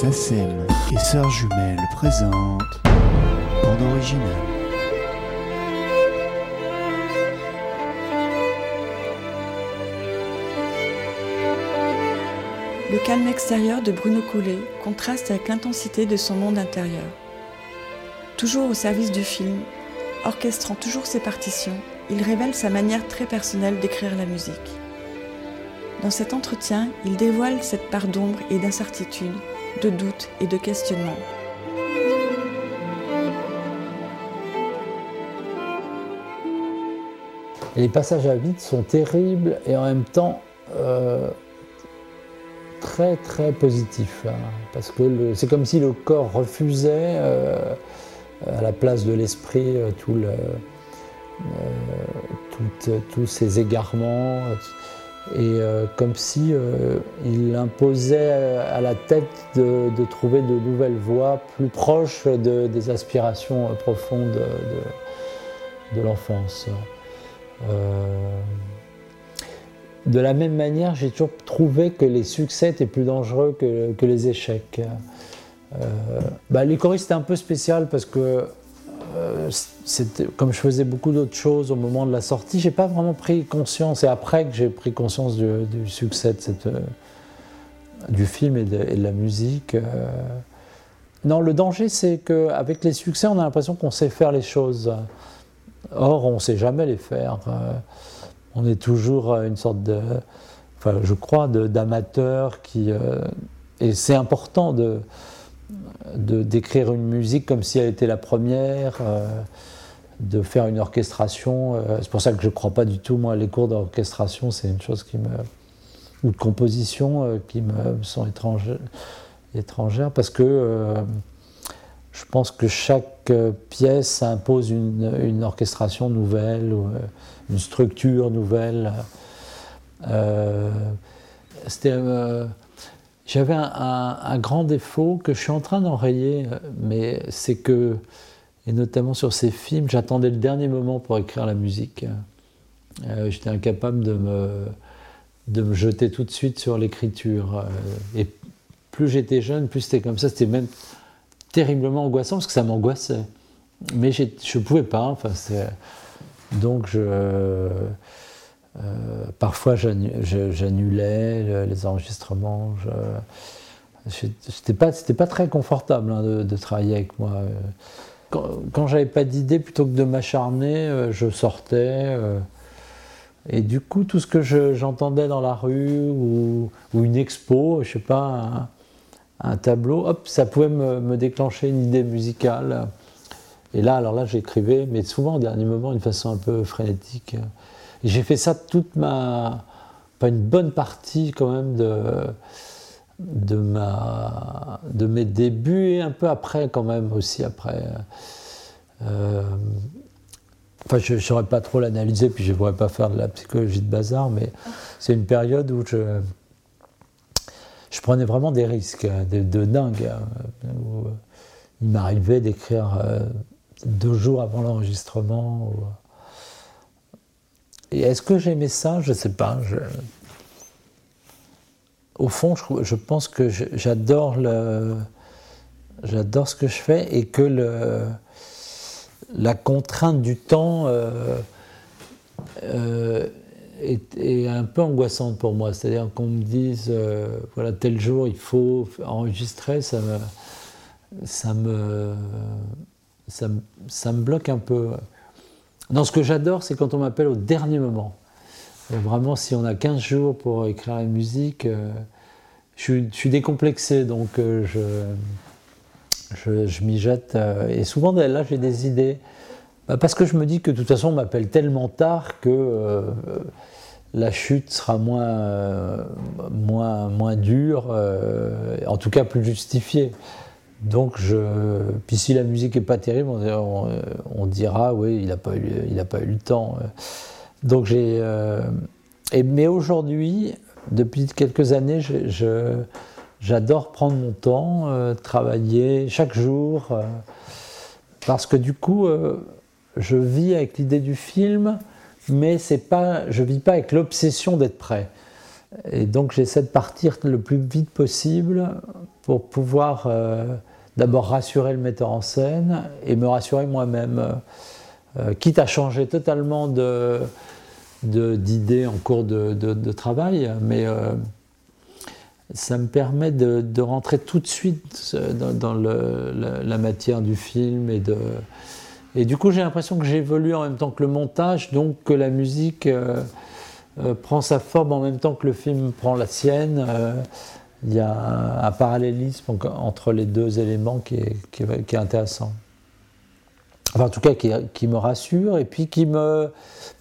SACEM et Sœurs Jumelles présentent Bande originale. Le calme extérieur de Bruno Collet contraste avec l'intensité de son monde intérieur. Toujours au service du film, orchestrant toujours ses partitions, il révèle sa manière très personnelle d'écrire la musique. Dans cet entretien, il dévoile cette part d'ombre et d'incertitude, de doute et de questionnement. Et les passages à vide sont terribles et en même temps euh, très très positifs. hein, parce que c'est comme si le corps refusait euh, à la place de l'esprit euh, tous ces égarements. Et euh, comme si euh, il imposait à la tête de, trouver de nouvelles voies plus proches de- des aspirations profondes de, l'enfance. Euh, de la même manière, j'ai toujours trouvé que les succès étaient plus dangereux que, les échecs. Bah, les c'était un peu spécial parce que, euh, comme je faisais beaucoup d'autres choses au moment de la sortie, j'ai pas vraiment pris conscience. Et après que j'ai pris conscience du, succès de cette, euh, du film et de, la musique. euh, non, le danger, c'est qu'avec les succès, on a l'impression qu'on sait faire les choses. Or, on ne sait jamais les faire. On est toujours une sorte de, enfin, je crois, d'amateur qui. et c'est important de de- d'écrire une musique comme si elle était la première, euh, de faire une orchestration. euh, c'est pour ça que je ne crois pas du tout, moi, les cours d'orchestration, c'est une chose qui me. ou de composition euh, qui me sont étrangères, étrangères parce que. je pense que chaque pièce impose une, une orchestration nouvelle, ou, une structure nouvelle. C'était, j'avais un, grand défaut que je suis en train d'enrayer, euh, mais c'est que, et notamment sur ces films, j'attendais le dernier moment pour écrire la musique. Euh, j'étais incapable de me, de me jeter tout de suite sur l'écriture. Euh, et plus j'étais jeune, plus c'était comme ça. C'était même terriblement angoissant parce que ça m'angoissait. Mais je ne pouvais pas. Enfin, c'est- donc, je, euh, parfois, j'annulais le- les enregistrements. Je n'était pas, c'était pas très confortable hein, de, travailler avec moi. Quand, quand j'avais pas d'idée, plutôt que de m'acharner, euh, je sortais. euh, et du coup, tout ce que je- j'entendais dans la rue ou, une expo, je sais pas, un, tableau, hop, ça pouvait me, me déclencher une idée musicale. Et là, alors là, j'écrivais, mais souvent au dernier moment, d'une façon un peu frénétique. J'ai fait ça toute ma, pas une bonne partie quand même de, de ma, de mes débuts et un peu après quand même aussi après. Euh, Enfin, je ne saurais pas trop l'analyser, puis je ne pourrais pas faire de la psychologie de bazar, mais c'est une période où je, je prenais vraiment des risques, hein, de, dingue. hein, où il m'arrivait d'écrire euh, deux jours avant l'enregistrement. Et est-ce que j'aimais ça? Je ne sais pas. Au fond, je, pense que j'adore ce que je fais et que la contrainte du temps euh, euh, est, un peu angoissante pour moi. C'est-à-dire qu'on me dise, euh, voilà, tel jour il faut enregistrer, ça me bloque un peu. Non, ce que j'adore, c'est quand on m'appelle au dernier moment. Et vraiment, si on a 15 jours pour écrire la musique, euh, je, suis, décomplexé, donc euh, je, m'y jette. euh, et souvent, là, j'ai des idées. Bah, parce que je me dis que de toute façon, on m'appelle tellement tard que euh, la chute sera moins, euh, moins, moins dure, euh, en tout cas plus justifiée. Donc, je... puis si la musique n'est pas terrible, on, dira, oui, il n'a pas, eu- pas eu le temps. Donc, j'ai. euh, mais aujourd'hui, depuis quelques années, j'adore prendre mon temps, euh, travailler chaque jour, euh, parce que du coup, je vis avec l'idée du film, mais c'est pas, je vis pas avec l'obsession d'être prêt. Et donc j'essaie de partir le plus vite possible pour pouvoir d'abord rassurer le metteur en scène et me rassurer moi-même, euh, quitte à changer totalement de, d'idées en cours de, travail, mais ça me permet de, rentrer tout de suite dans, la, matière du film et du coup j'ai l'impression que j'évolue en même temps que le montage, donc que la musique euh, prend sa forme en même temps que le film prend la sienne. Euh, il y a un, parallélisme entre les deux éléments qui est, qui est, intéressant. Enfin, en tout cas, qui, qui, me rassure et puis qui me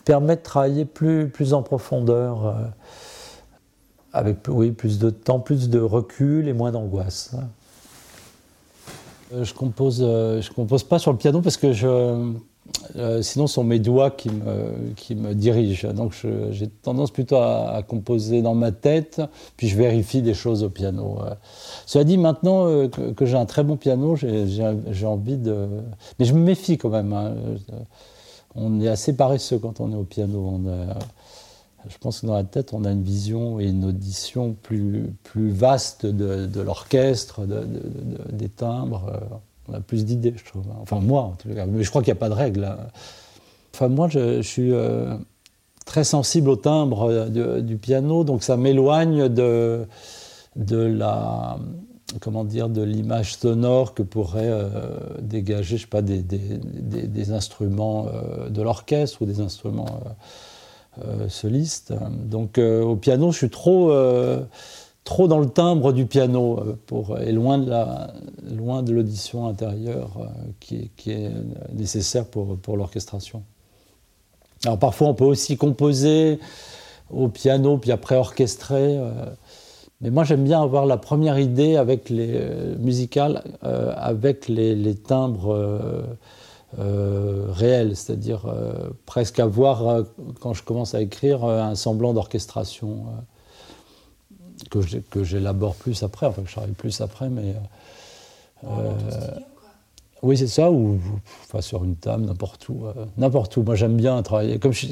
permet de travailler plus, plus en profondeur, euh, avec oui, plus de temps, plus de recul et moins d'angoisse. Je compose, je compose pas sur le piano parce que je, euh, sinon, ce sont mes doigts qui me, qui me dirigent. Donc, j'ai tendance plutôt à, composer dans ma tête, puis je vérifie des choses au piano. Euh. Cela dit, maintenant euh, que, j'ai un très bon piano, j'ai envie de. Mais je me méfie quand même. Hein. On est assez paresseux quand on est au piano. je pense que dans la tête, on a une vision et une audition plus, plus vaste de, de l'orchestre, des timbres on a plus d'idées, je trouve. Enfin, moi, en tout cas. Mais je crois qu'il n'y a pas de règle. Hein. Enfin, moi, je, suis euh, très sensible au timbre euh, du piano, donc ça m'éloigne de, de la comment dire de l'image sonore que pourrait euh, dégager je sais pas des, des, instruments de l'orchestre ou des instruments solistes donc au piano je suis trop trop dans le timbre du piano pour, et loin de, la, loin de l'audition intérieure euh, qui, est nécessaire pour, pour l'orchestration. Alors parfois on peut aussi composer au piano puis après orchestrer. Euh, mais moi j'aime bien avoir la première idée avec les musicales avec les, timbres réels, c'est-à-dire presque avoir quand je commence à écrire un semblant d'orchestration que j'élabore plus après, enfin que j'arrive plus après, mais. Euh, oui, c'est ça, ou enfin, sur une table, n'importe où. Euh, n'importe où. Moi, j'aime bien travailler. Comme je,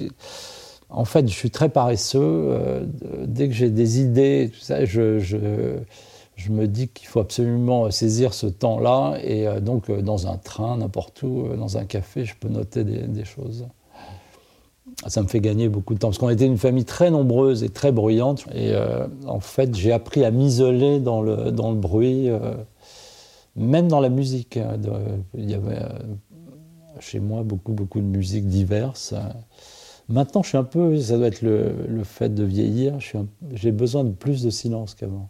en fait, je suis très paresseux. Euh, dès que j'ai des idées, tout ça, je, je, je me dis qu'il faut absolument saisir ce temps-là. Et donc, dans un train, n'importe où, dans un café, je peux noter des, des choses ça me fait gagner beaucoup de temps. Parce qu'on était une famille très nombreuse et très bruyante. Et en fait, j'ai appris à m'isoler dans le, dans le bruit, même dans la musique. Hein, il y avait euh, chez moi beaucoup, beaucoup de musiques diverses. Maintenant, je suis un peu, ça doit être le, fait de vieillir, j'ai besoin de plus de silence qu'avant.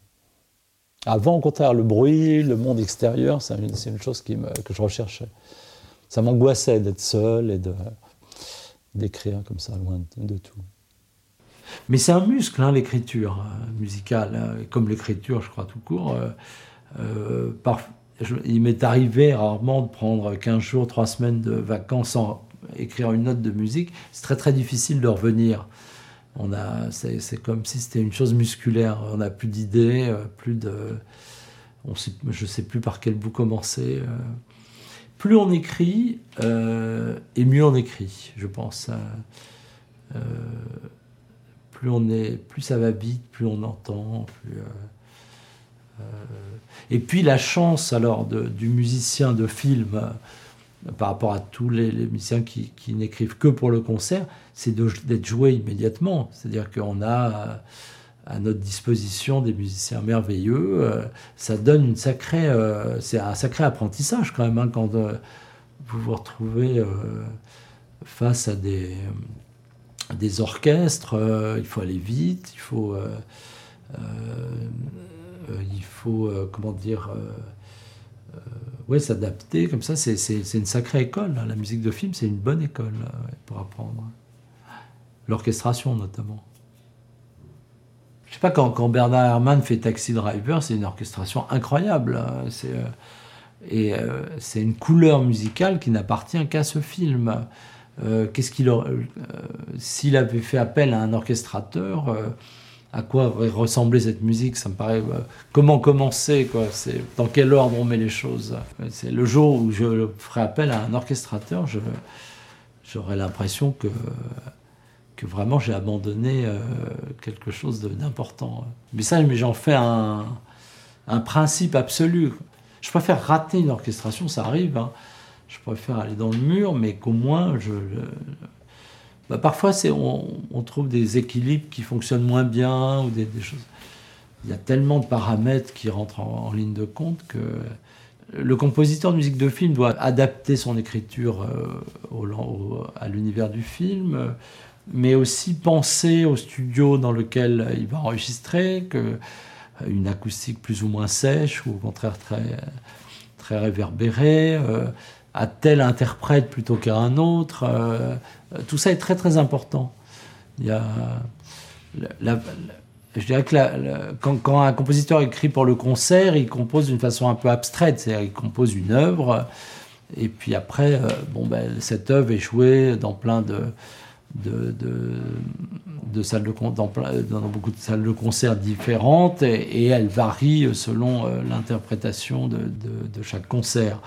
Avant, au contraire, le bruit, le monde extérieur, c'est une, chose que je recherchais. Ça m'angoissait d'être seul et d'écrire comme ça, loin de, tout. Mais c'est un muscle, hein, l'écriture euh, musicale, hein, comme l'écriture, je crois, tout court. Euh, euh, il m'est arrivé rarement de prendre 15 jours, 3 semaines de vacances sans écrire une note de musique. C'est très très difficile de revenir. On a, c'est, comme si c'était une chose musculaire. On n'a plus d'idées, plus de, on je ne sais plus par quel bout commencer plus on écrit, euh, et mieux on écrit, je pense. Hein. Euh, plus, on est, plus ça va vite, plus on entend. Euh, et puis la chance alors du musicien de film par rapport à tous les, musiciens qui, n'écrivent que pour le concert, c'est d'être joué immédiatement. C'est-à-dire qu'on a à notre disposition des musiciens merveilleux. Euh, ça donne une sacrée, euh, c'est un sacré apprentissage quand même hein, quand euh, vous vous retrouvez face à des, des orchestres. il faut aller vite, il faut, il faut comment dire, ouais, s'adapter comme ça. C'est une sacrée école. Hein. La musique de film, c'est une bonne école pour apprendre. L'orchestration notamment. Je sais pas, quand, quand, Bernard Herrmann fait Taxi Driver, c'est une orchestration incroyable. Hein. C'est, euh, et euh, c'est une couleur musicale qui n'appartient qu'à ce film. Euh, qu'est-ce qu'il s'il avait fait appel à un orchestrateur, à quoi aurait ressemblé cette musique Ça me paraît. comment commencer quoi C'est dans quel ordre on met les choses C'est le jour où je ferai appel à un orchestrateur, je, j'aurais l'impression que que vraiment j'ai abandonné euh, quelque chose d'important. Mais ça, j'en fais un, un principe absolu. Je préfère rater une orchestration, ça arrive. Hein. Je préfère aller dans le mur, mais qu'au moins je. Bah, parfois, c'est, on, trouve des équilibres qui fonctionnent moins bien ou des, choses. Il y a tellement de paramètres qui rentrent en, ligne de compte que le compositeur de musique de film doit adapter son écriture euh, à l'univers du film, mais aussi penser au studio dans lequel il va enregistrer, que une acoustique plus ou moins sèche ou au contraire très, très réverbérée, euh, à tel interprète plutôt qu'à un autre. Euh, tout ça est très très important. Il y a je dirais que quand, un compositeur écrit pour le concert, il compose d'une façon un peu abstraite, c'est-à-dire il compose une œuvre, et puis après, euh, bon, ben, cette œuvre est jouée dans plein de, de, de, salles de dans, dans, beaucoup de salles de concert différentes et, elle varie selon euh, l'interprétation de, de, chaque concert.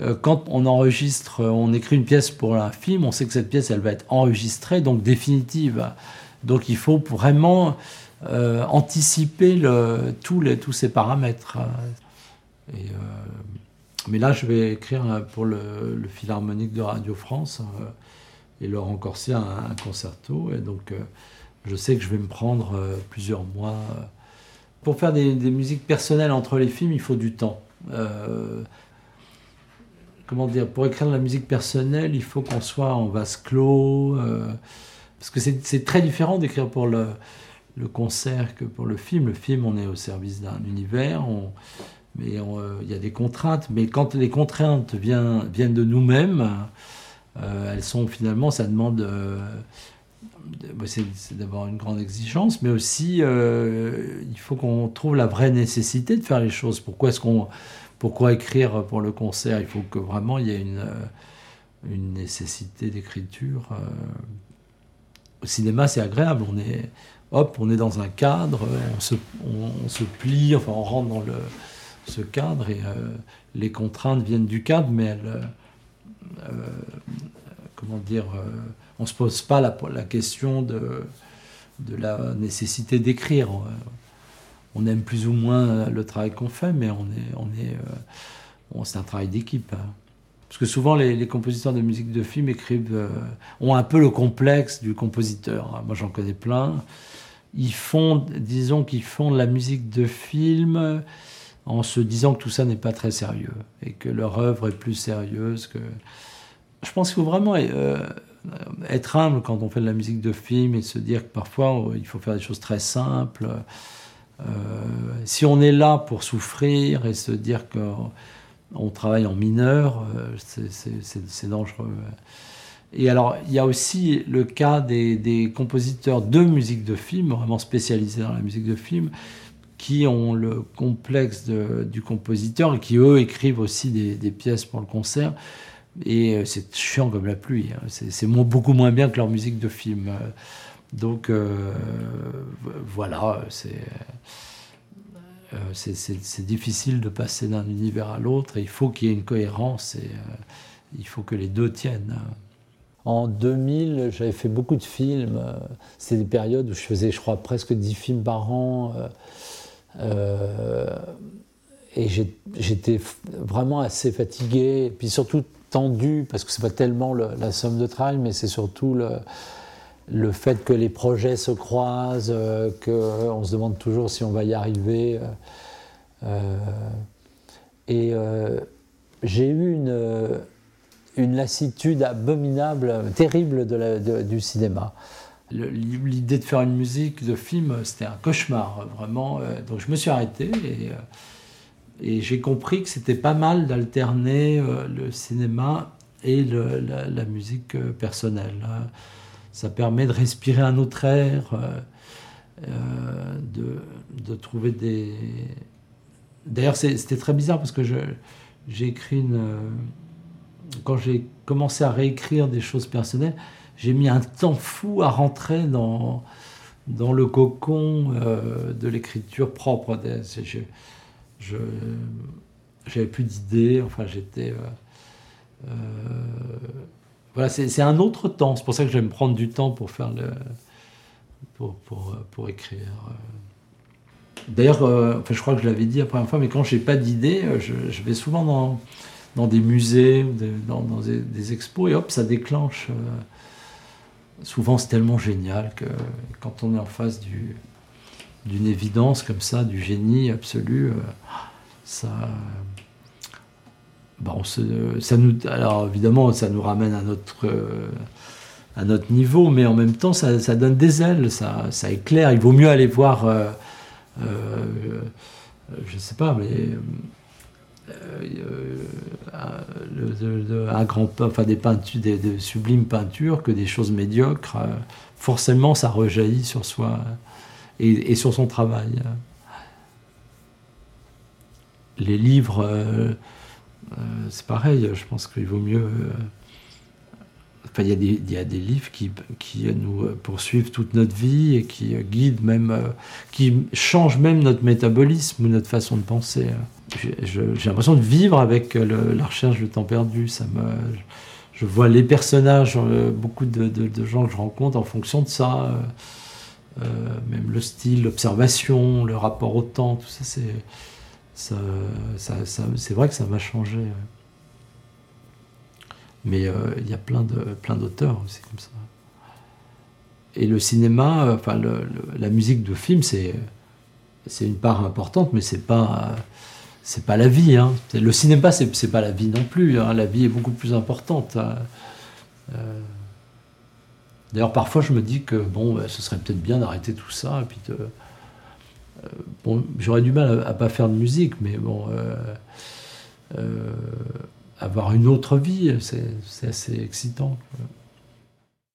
Euh, quand on enregistre, on écrit une pièce pour un film, on sait que cette pièce, elle va être enregistrée, donc définitive. Donc il faut vraiment euh, anticiper le, tous, les, tous ces paramètres. Et, mais là, je vais écrire pour le Philharmonique de Radio France et Laurent Corsia un, un concerto. Et donc, euh, je sais que je vais me prendre euh, plusieurs mois. Pour faire des, musiques personnelles entre les films, il faut du temps. Euh, comment dire Pour écrire de la musique personnelle, il faut qu'on soit en vase clos. parce que c'est très différent d'écrire pour le, concert que pour le film. Le film, on est au service d'un univers. Mais il y a des contraintes. Mais quand les contraintes viennent, viennent de nous-mêmes, euh, elles sont finalement, ça demande euh, bah, c'est d'avoir une grande exigence, mais aussi euh, il faut qu'on trouve la vraie nécessité de faire les choses. Pourquoi est-ce qu'on, pourquoi écrire pour le concert? Il faut que vraiment il y ait une, nécessité d'écriture. Au cinéma, c'est agréable. On est, hop, on est dans un cadre, on se, plie, enfin on rentre dans le, ce cadre et les contraintes viennent du cadre, mais elles euh, comment dire, euh, on ne se pose pas la, question de, la nécessité d'écrire. On aime plus ou moins le travail qu'on fait, mais on est, euh, c'est un travail d'équipe. Hein. Parce que souvent, les, compositeurs de musique de film écrivent, ont un peu le complexe du compositeur. Hein. Moi, j'en connais plein. Ils font, disons qu'ils font de la musique de film en se disant que tout ça n'est pas très sérieux et que leur œuvre est plus sérieuse que. Je pense qu'il faut vraiment euh, être humble quand on fait de la musique de film et se dire que parfois il faut faire des choses très simples. Euh, si on est là pour souffrir et se dire qu'on travaille en mineur, euh, c'est dangereux. Et alors, il y a aussi le cas des, des, compositeurs de musique de film, vraiment spécialisés dans la musique de film, qui ont le complexe du compositeur et qui, eux, écrivent aussi des, pièces pour le concert. Et euh, c'est chiant comme la pluie. Hein. C'est beaucoup moins bien que leur musique de film. Donc, euh, voilà, euh, c'est difficile de passer d'un univers à l'autre. Il faut qu'il y ait une cohérence et il faut que les deux tiennent. En 2000, j'avais fait beaucoup de films. C'était des périodes où je faisais, je crois, presque 10 films par an. Euh, et j'étais vraiment assez fatigué, puis surtout tendu, parce que c'est pas tellement la somme de travail, mais c'est surtout le, fait que les projets se croisent, euh, qu'on se demande toujours si on va y arriver. Euh, et j'ai eu une, une, lassitude abominable, terrible de du cinéma l'idée de faire une musique de film, c'était un cauchemar, vraiment. Euh, donc je me suis arrêté et, euh, et j'ai compris que c'était pas mal d'alterner euh, le cinéma et la, musique personnelle. Ça permet de respirer un autre air, de, de, trouver des... D'ailleurs, c'était très bizarre parce que j'ai écrit une... Quand j'ai commencé à réécrire des choses personnelles, j'ai mis un temps fou à rentrer dans, dans le cocon euh, de l'écriture propre. Je, j'avais plus d'idées, enfin j'étais... Euh, euh, voilà, c'est, un autre temps. C'est pour ça que je vais me prendre du temps pour faire le... pour, pour, pour écrire. D'ailleurs, je crois que je l'avais dit la première fois, mais quand j'ai pas d'idée, je, vais souvent dans, dans des musées, dans, dans des, des expos, et hop, ça déclenche. Souvent, c'est tellement génial que quand on est en face du- d'une évidence comme ça, du génie absolu, euh, ça. bah, ça nous, alors évidemment, ça nous ramène à notre, euh, niveau, mais en même temps, ça, donne des ailes, ça, ça éclaire. Il vaut mieux aller voir, euh, euh, je sais pas, mais un- le- un grand, enfin des peintures, des, sublimes peintures que des choses médiocres. euh, forcément, ça rejaillit sur soi et, sur son travail. Les livres, euh, euh, c'est pareil. Je pense qu'il vaut mieux. Enfin, il y, a des, livres qui, nous euh, poursuivent toute notre vie et qui euh, guident même, euh, qui changent même notre métabolisme ou notre façon de penser. J'ai je- j'ai l'impression de vivre avec la recherche du temps perdu. Ça me, je vois les personnages, beaucoup de, gens que je rencontre en fonction de ça. même le style, l'observation, le rapport au temps, tout ça- c'est vrai que ça m'a changé. Mais euh, il y a plein de plein d'auteurs aussi comme ça. Et le cinéma, euh, enfin la musique de film, c'est c'est une part importante, mais c'est pas c'est pas la vie. Hein. Le cinéma, c'est pas la vie non plus. hein. La vie est beaucoup plus importante. hein. Euh, D'ailleurs, parfois, je me dis que bon, bah, ce serait peut-être bien d'arrêter tout ça et puis bon, j'aurais du mal à, à pas faire de musique, mais bon, avoir une autre vie, c'est assez excitant.